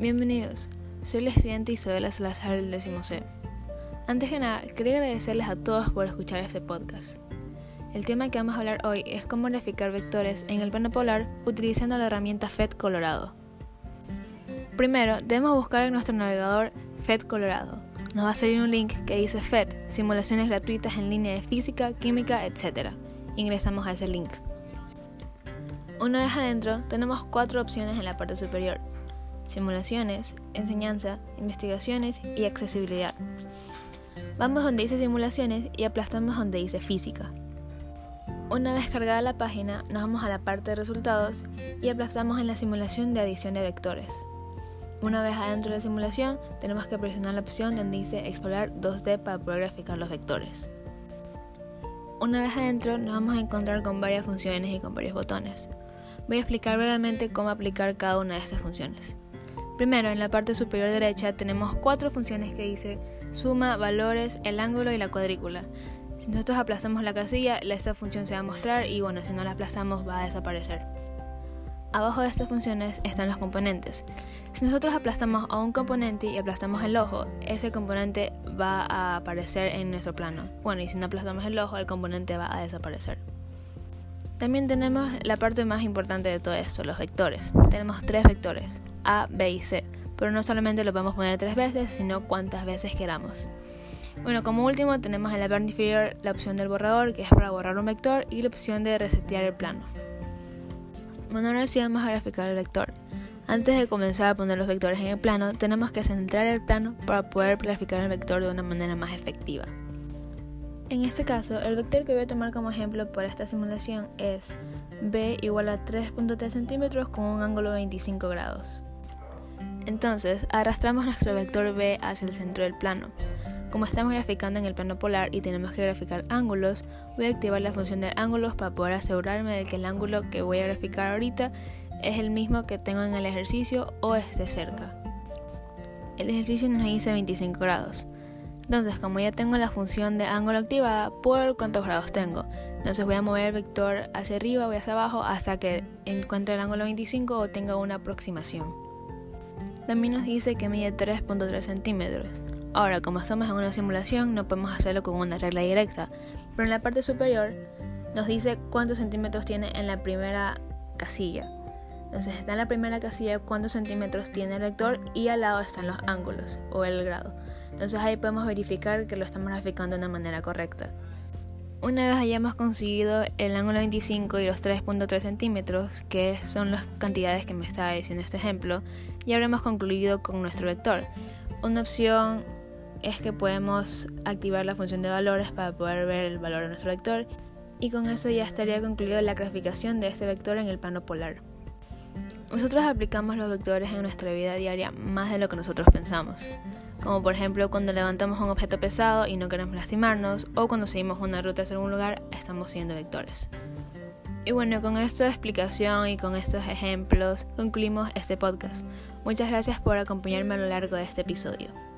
Bienvenidos, soy la estudiante Isabela Salazar del décimo C. Antes que nada, quería agradecerles a todos por escuchar este podcast. El tema que vamos a hablar hoy es cómo graficar vectores en el plano polar utilizando la herramienta FED Colorado. Primero, debemos buscar en nuestro navegador FED Colorado. Nos va a salir un link que dice FED, simulaciones gratuitas en línea de física, química, etc. Ingresamos a ese link. Una vez adentro, tenemos cuatro opciones en la parte superior simulaciones, enseñanza, investigaciones y accesibilidad. Vamos donde dice simulaciones y aplastamos donde dice física. Una vez cargada la página, nos vamos a la parte de resultados y aplastamos en la simulación de adición de vectores. Una vez adentro de la simulación, tenemos que presionar la opción donde dice explorar 2D para poder graficar los vectores. Una vez adentro, nos vamos a encontrar con varias funciones y con varios botones. Voy a explicar brevemente cómo aplicar cada una de estas funciones. Primero, en la parte superior derecha tenemos cuatro funciones que dice suma, valores, el ángulo y la cuadrícula. Si nosotros aplazamos la casilla, esta función se va a mostrar y bueno, si no la aplazamos va a desaparecer. Abajo de estas funciones están los componentes. Si nosotros aplastamos a un componente y aplastamos el ojo, ese componente va a aparecer en nuestro plano. Bueno, y si no aplastamos el ojo, el componente va a desaparecer. También tenemos la parte más importante de todo esto, los vectores. Tenemos tres vectores, a, B y C, pero no solamente lo podemos poner tres veces, sino cuantas veces queramos. Bueno, como último tenemos en la parte inferior la opción del borrador, que es para borrar un vector, y la opción de resetear el plano. Bueno, ahora sí vamos a graficar el vector. Antes de comenzar a poner los vectores en el plano, tenemos que centrar el plano para poder graficar el vector de una manera más efectiva. En este caso, el vector que voy a tomar como ejemplo para esta simulación es b igual a 3.3 centímetros con un ángulo de 25 grados. Entonces, arrastramos nuestro vector B hacia el centro del plano. Como estamos graficando en el plano polar y tenemos que graficar ángulos, voy a activar la función de ángulos para poder asegurarme de que el ángulo que voy a graficar ahorita es el mismo que tengo en el ejercicio o esté cerca. El ejercicio nos dice 25 grados. Entonces, como ya tengo la función de ángulo activada, puedo ver cuántos grados tengo. Entonces voy a mover el vector hacia arriba o hacia abajo hasta que encuentre el ángulo 25 o tenga una aproximación. También nos dice que mide 3.3 centímetros. Ahora, como estamos en una simulación, no podemos hacerlo con una regla directa, pero en la parte superior nos dice cuántos centímetros tiene en la primera casilla. Entonces está en la primera casilla cuántos centímetros tiene el vector y al lado están los ángulos o el grado. Entonces ahí podemos verificar que lo estamos graficando de una manera correcta. Una vez hayamos conseguido el ángulo 25 y los 3.3 centímetros, que son las cantidades que me estaba diciendo este ejemplo, ya habremos concluido con nuestro vector. Una opción es que podemos activar la función de valores para poder ver el valor de nuestro vector y con eso ya estaría concluida la graficación de este vector en el plano polar. Nosotros aplicamos los vectores en nuestra vida diaria más de lo que nosotros pensamos como por ejemplo cuando levantamos un objeto pesado y no queremos lastimarnos, o cuando seguimos una ruta hacia algún lugar, estamos siguiendo vectores. Y bueno, con esta explicación y con estos ejemplos concluimos este podcast. Muchas gracias por acompañarme a lo largo de este episodio.